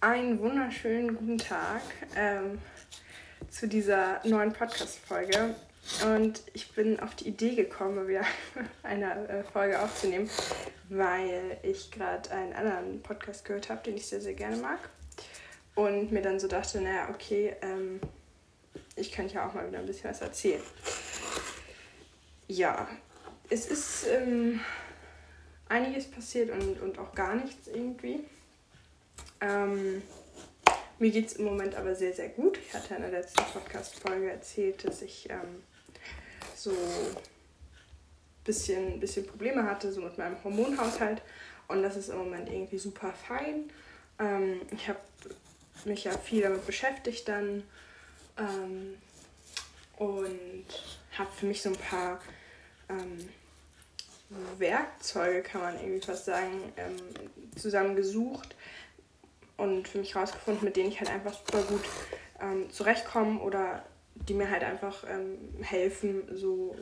einen wunderschönen guten Tag ähm, zu dieser neuen Podcast-Folge. Und ich bin auf die Idee gekommen, wieder eine äh, Folge aufzunehmen, weil ich gerade einen anderen Podcast gehört habe, den ich sehr, sehr gerne mag. Und mir dann so dachte, naja, okay, ähm, ich kann ja auch mal wieder ein bisschen was erzählen. Ja, es ist ähm, einiges passiert und, und auch gar nichts irgendwie. Ähm, mir geht es im Moment aber sehr, sehr gut. Ich hatte in der letzten Podcast-Folge erzählt, dass ich ähm, so ein bisschen, bisschen Probleme hatte, so mit meinem Hormonhaushalt. Und das ist im Moment irgendwie super fein. Ähm, ich habe mich ja viel damit beschäftigt dann ähm, und habe für mich so ein paar ähm, Werkzeuge, kann man irgendwie fast sagen, ähm, zusammengesucht, und für mich rausgefunden, mit denen ich halt einfach super gut ähm, zurechtkomme oder die mir halt einfach ähm, helfen, so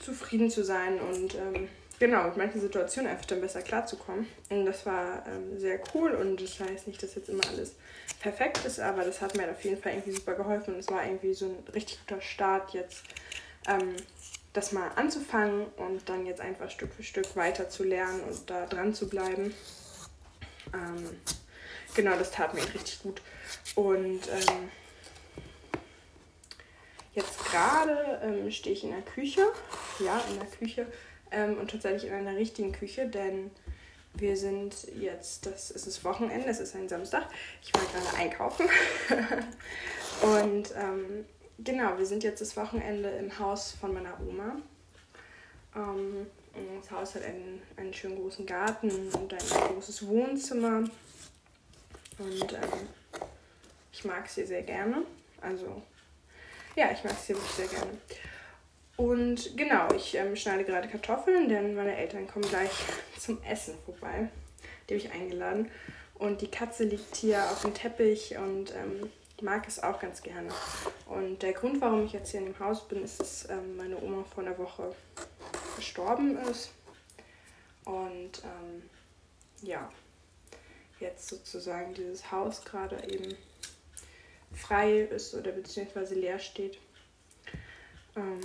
zufrieden zu sein und ähm, genau mit manchen Situationen einfach dann besser klarzukommen. Und das war ähm, sehr cool und das heißt nicht, dass jetzt immer alles perfekt ist, aber das hat mir auf jeden Fall irgendwie super geholfen und es war irgendwie so ein richtig guter Start jetzt ähm, das mal anzufangen und dann jetzt einfach Stück für Stück weiter zu lernen und da dran zu bleiben. Ähm, genau, das tat mir richtig gut. Und ähm, jetzt gerade ähm, stehe ich in der Küche, ja, in der Küche ähm, und tatsächlich in einer richtigen Küche, denn wir sind jetzt, das ist das Wochenende, es ist ein Samstag. Ich war gerade einkaufen. und ähm, genau, wir sind jetzt das Wochenende im Haus von meiner Oma. Ähm, das Haus hat einen, einen schönen großen Garten und ein großes Wohnzimmer. Und ähm, ich mag es hier sehr gerne. Also, ja, ich mag es hier wirklich sehr gerne. Und genau, ich ähm, schneide gerade Kartoffeln, denn meine Eltern kommen gleich zum Essen vorbei. Die habe ich eingeladen. Und die Katze liegt hier auf dem Teppich und ähm, mag es auch ganz gerne. Und der Grund, warum ich jetzt hier in dem Haus bin, ist, dass ähm, meine Oma vor einer Woche gestorben ist. Und ähm, ja, jetzt sozusagen dieses Haus gerade eben frei ist oder beziehungsweise leer steht. Ähm,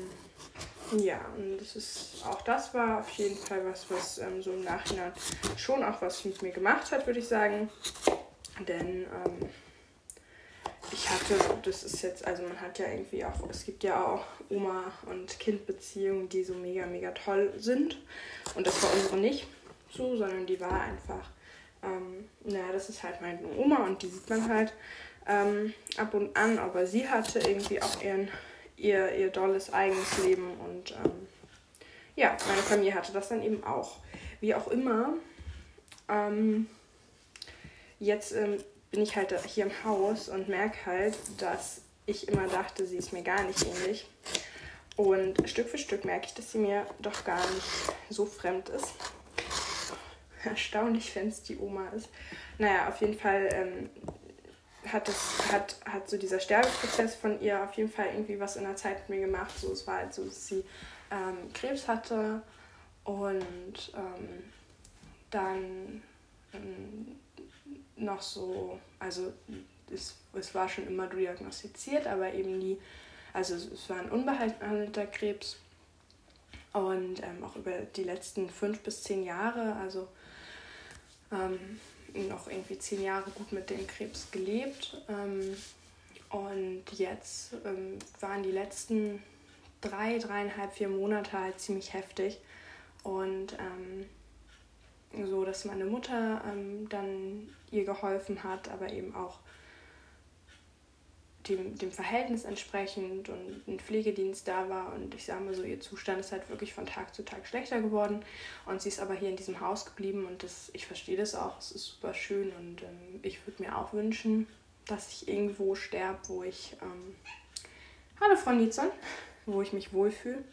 ja, und das ist auch das war auf jeden Fall was, was ähm, so im Nachhinein schon auch was mit mir gemacht hat, würde ich sagen. Denn ähm, ich hatte, das ist jetzt, also man hat ja irgendwie auch, es gibt ja auch Oma- und Kind-Beziehungen, die so mega, mega toll sind. Und das war unsere nicht so, sondern die war einfach, ähm, naja, das ist halt meine Oma und die sieht man halt ähm, ab und an, aber sie hatte irgendwie auch ihren, ihr, ihr dolles eigenes Leben und ähm, ja, meine Familie hatte das dann eben auch. Wie auch immer, ähm, jetzt ähm, bin ich halt hier im Haus und merke halt, dass ich immer dachte, sie ist mir gar nicht ähnlich. Und Stück für Stück merke ich, dass sie mir doch gar nicht so fremd ist. Erstaunlich, wenn es die Oma ist. Naja, auf jeden Fall ähm, hat, das, hat, hat so dieser Sterbeprozess von ihr auf jeden Fall irgendwie was in der Zeit mit mir gemacht. So, es war halt so, dass sie ähm, Krebs hatte und ähm, dann ähm, noch so, also es, es war schon immer diagnostiziert, aber eben nie, also es war ein unbehandelter Krebs und ähm, auch über die letzten fünf bis zehn Jahre, also ähm, noch irgendwie zehn Jahre gut mit dem Krebs gelebt. Ähm, und jetzt ähm, waren die letzten drei, dreieinhalb, vier Monate halt ziemlich heftig. Und ähm, so, dass meine Mutter ähm, dann ihr geholfen hat, aber eben auch dem, dem Verhältnis entsprechend und ein Pflegedienst da war. Und ich sage mal so, ihr Zustand ist halt wirklich von Tag zu Tag schlechter geworden. Und sie ist aber hier in diesem Haus geblieben und das, ich verstehe das auch, es ist super schön. Und ähm, ich würde mir auch wünschen, dass ich irgendwo sterbe, wo ich, ähm, hallo Frau Nietzsche, wo ich mich wohlfühle.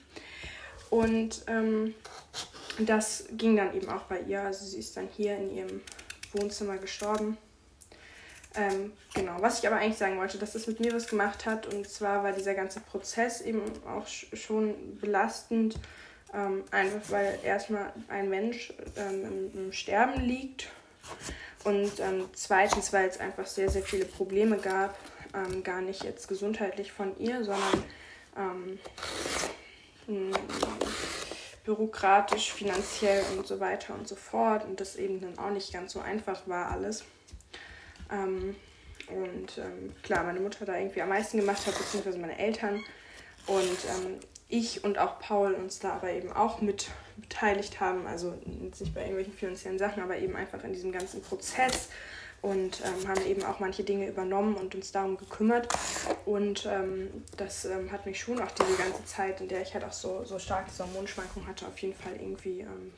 Und ähm, das ging dann eben auch bei ihr. Also sie ist dann hier in ihrem Wohnzimmer gestorben. Ähm, genau, was ich aber eigentlich sagen wollte, dass das mit mir was gemacht hat. Und zwar war dieser ganze Prozess eben auch schon belastend. Ähm, einfach weil erstmal ein Mensch ähm, im, im, Sterben liegt Und ähm, zweitens, weil es einfach sehr, sehr viele Probleme gab, ähm, gar nicht jetzt gesundheitlich von ihr, sondern ähm, bürokratisch, finanziell und so weiter und so fort. Und das eben dann auch nicht ganz so einfach war alles. Ähm, und ähm, klar, meine Mutter da irgendwie am meisten gemacht hat, beziehungsweise meine Eltern. Und ähm, ich und auch Paul uns da aber eben auch mit beteiligt haben. Also nicht bei irgendwelchen finanziellen Sachen, aber eben einfach in diesem ganzen Prozess und ähm, haben eben auch manche Dinge übernommen und uns darum gekümmert. Und ähm, das ähm, hat mich schon auch diese ganze Zeit, in der ich halt auch so, so stark Hormonschwankungen hatte, auf jeden Fall irgendwie ähm,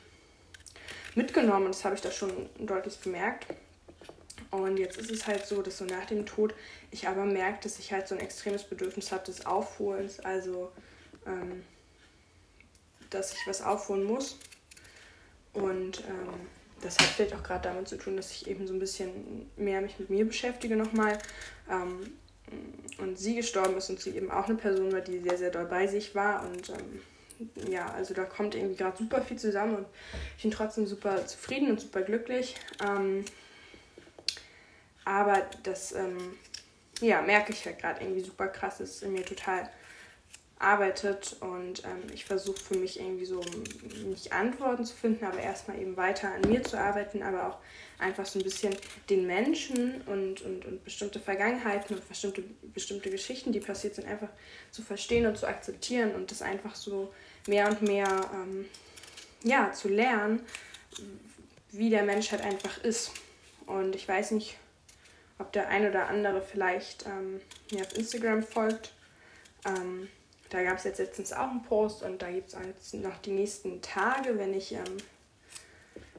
mitgenommen. Und das habe ich da schon deutlich bemerkt. Und jetzt ist es halt so, dass so nach dem Tod ich aber merke, dass ich halt so ein extremes Bedürfnis habe des Aufholens, also ähm, dass ich was aufholen muss. Und ähm, das hat vielleicht auch gerade damit zu tun, dass ich eben so ein bisschen mehr mich mit mir beschäftige nochmal. Ähm, und sie gestorben ist und sie eben auch eine Person war, die sehr, sehr doll bei sich war. Und ähm, ja, also da kommt irgendwie gerade super viel zusammen und ich bin trotzdem super zufrieden und super glücklich. Ähm, aber das ähm, ja, merke ich halt gerade irgendwie super krass, ist in mir total arbeitet und ähm, ich versuche für mich irgendwie so nicht Antworten zu finden, aber erstmal eben weiter an mir zu arbeiten, aber auch einfach so ein bisschen den Menschen und, und, und bestimmte Vergangenheiten und bestimmte, bestimmte Geschichten, die passiert sind, einfach zu verstehen und zu akzeptieren und das einfach so mehr und mehr ähm, ja, zu lernen, wie der Mensch halt einfach ist. Und ich weiß nicht, ob der ein oder andere vielleicht ähm, mir auf Instagram folgt. Ähm, da gab es jetzt letztens auch einen Post und da gibt es jetzt noch die nächsten Tage, wenn ich ähm,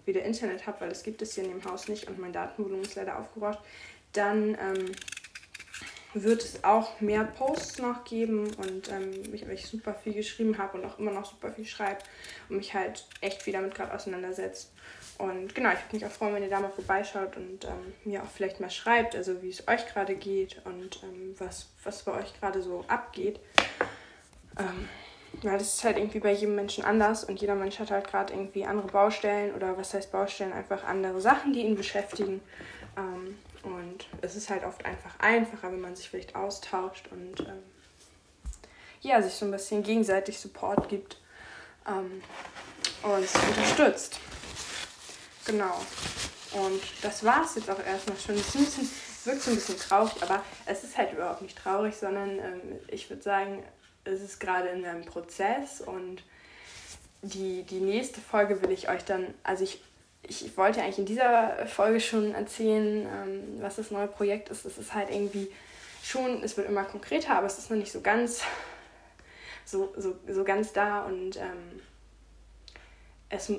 wieder Internet habe, weil das gibt es hier in dem Haus nicht und mein Datenvolumen ist leider aufgebraucht, dann ähm, wird es auch mehr Posts noch geben und ähm, ich, weil ich super viel geschrieben habe und auch immer noch super viel schreibe und mich halt echt viel damit gerade auseinandersetzt. Und genau, ich würde mich auch freuen, wenn ihr da mal vorbeischaut und ähm, mir auch vielleicht mal schreibt, also wie es euch gerade geht und ähm, was, was bei euch gerade so abgeht. Ähm, weil das ist halt irgendwie bei jedem Menschen anders und jeder Mensch hat halt gerade irgendwie andere Baustellen oder was heißt Baustellen, einfach andere Sachen, die ihn beschäftigen. Ähm, und es ist halt oft einfach einfacher, wenn man sich vielleicht austauscht und ähm, ja, sich so ein bisschen gegenseitig Support gibt ähm, und unterstützt. Genau. Und das war es jetzt auch erstmal schon. Es wirkt so ein bisschen traurig, aber es ist halt überhaupt nicht traurig, sondern ähm, ich würde sagen, es ist gerade in einem Prozess und die, die nächste Folge will ich euch dann, also ich, ich wollte eigentlich in dieser Folge schon erzählen, ähm, was das neue Projekt ist. Es ist halt irgendwie schon, es wird immer konkreter, aber es ist noch nicht so ganz, so, so, so ganz da und ähm, es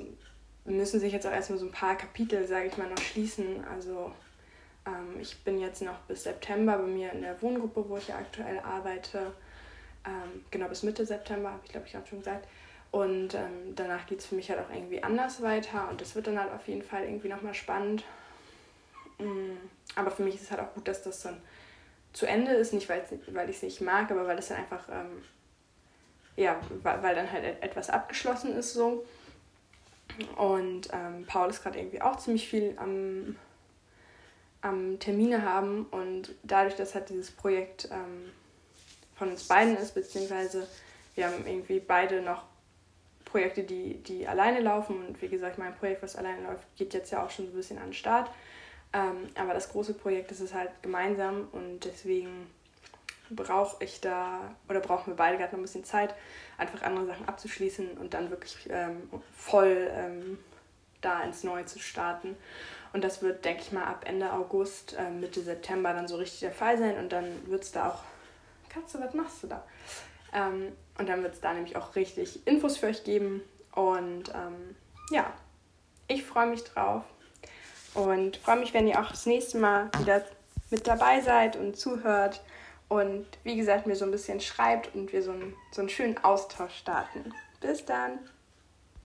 müssen sich jetzt auch erstmal so ein paar Kapitel, sage ich mal, noch schließen. Also ähm, ich bin jetzt noch bis September bei mir in der Wohngruppe, wo ich ja aktuell arbeite. Ähm, genau, bis Mitte September, habe ich glaube ich gerade schon gesagt. Und ähm, danach geht es für mich halt auch irgendwie anders weiter und das wird dann halt auf jeden Fall irgendwie nochmal spannend. Mhm. Aber für mich ist es halt auch gut, dass das dann zu Ende ist, nicht weil ich es nicht mag, aber weil es dann einfach, ähm, ja, weil, dann halt etwas abgeschlossen ist so. Und ähm, Paul ist gerade irgendwie auch ziemlich viel am, am Termine haben und dadurch, dass halt dieses Projekt ähm, von uns beiden ist, beziehungsweise wir haben irgendwie beide noch Projekte, die, die alleine laufen. Und wie gesagt, mein Projekt, was alleine läuft, geht jetzt ja auch schon so ein bisschen an den Start. Ähm, aber das große Projekt ist es halt gemeinsam und deswegen brauche ich da oder brauchen wir beide gerade noch ein bisschen Zeit, einfach andere Sachen abzuschließen und dann wirklich ähm, voll ähm, da ins Neue zu starten. Und das wird, denke ich mal, ab Ende August, äh, Mitte September dann so richtig der Fall sein und dann wird es da auch Katze, was machst du da? Ähm, und dann wird es da nämlich auch richtig Infos für euch geben. Und ähm, ja, ich freue mich drauf. Und freue mich, wenn ihr auch das nächste Mal wieder mit dabei seid und zuhört. Und wie gesagt, mir so ein bisschen schreibt und wir so einen, so einen schönen Austausch starten. Bis dann!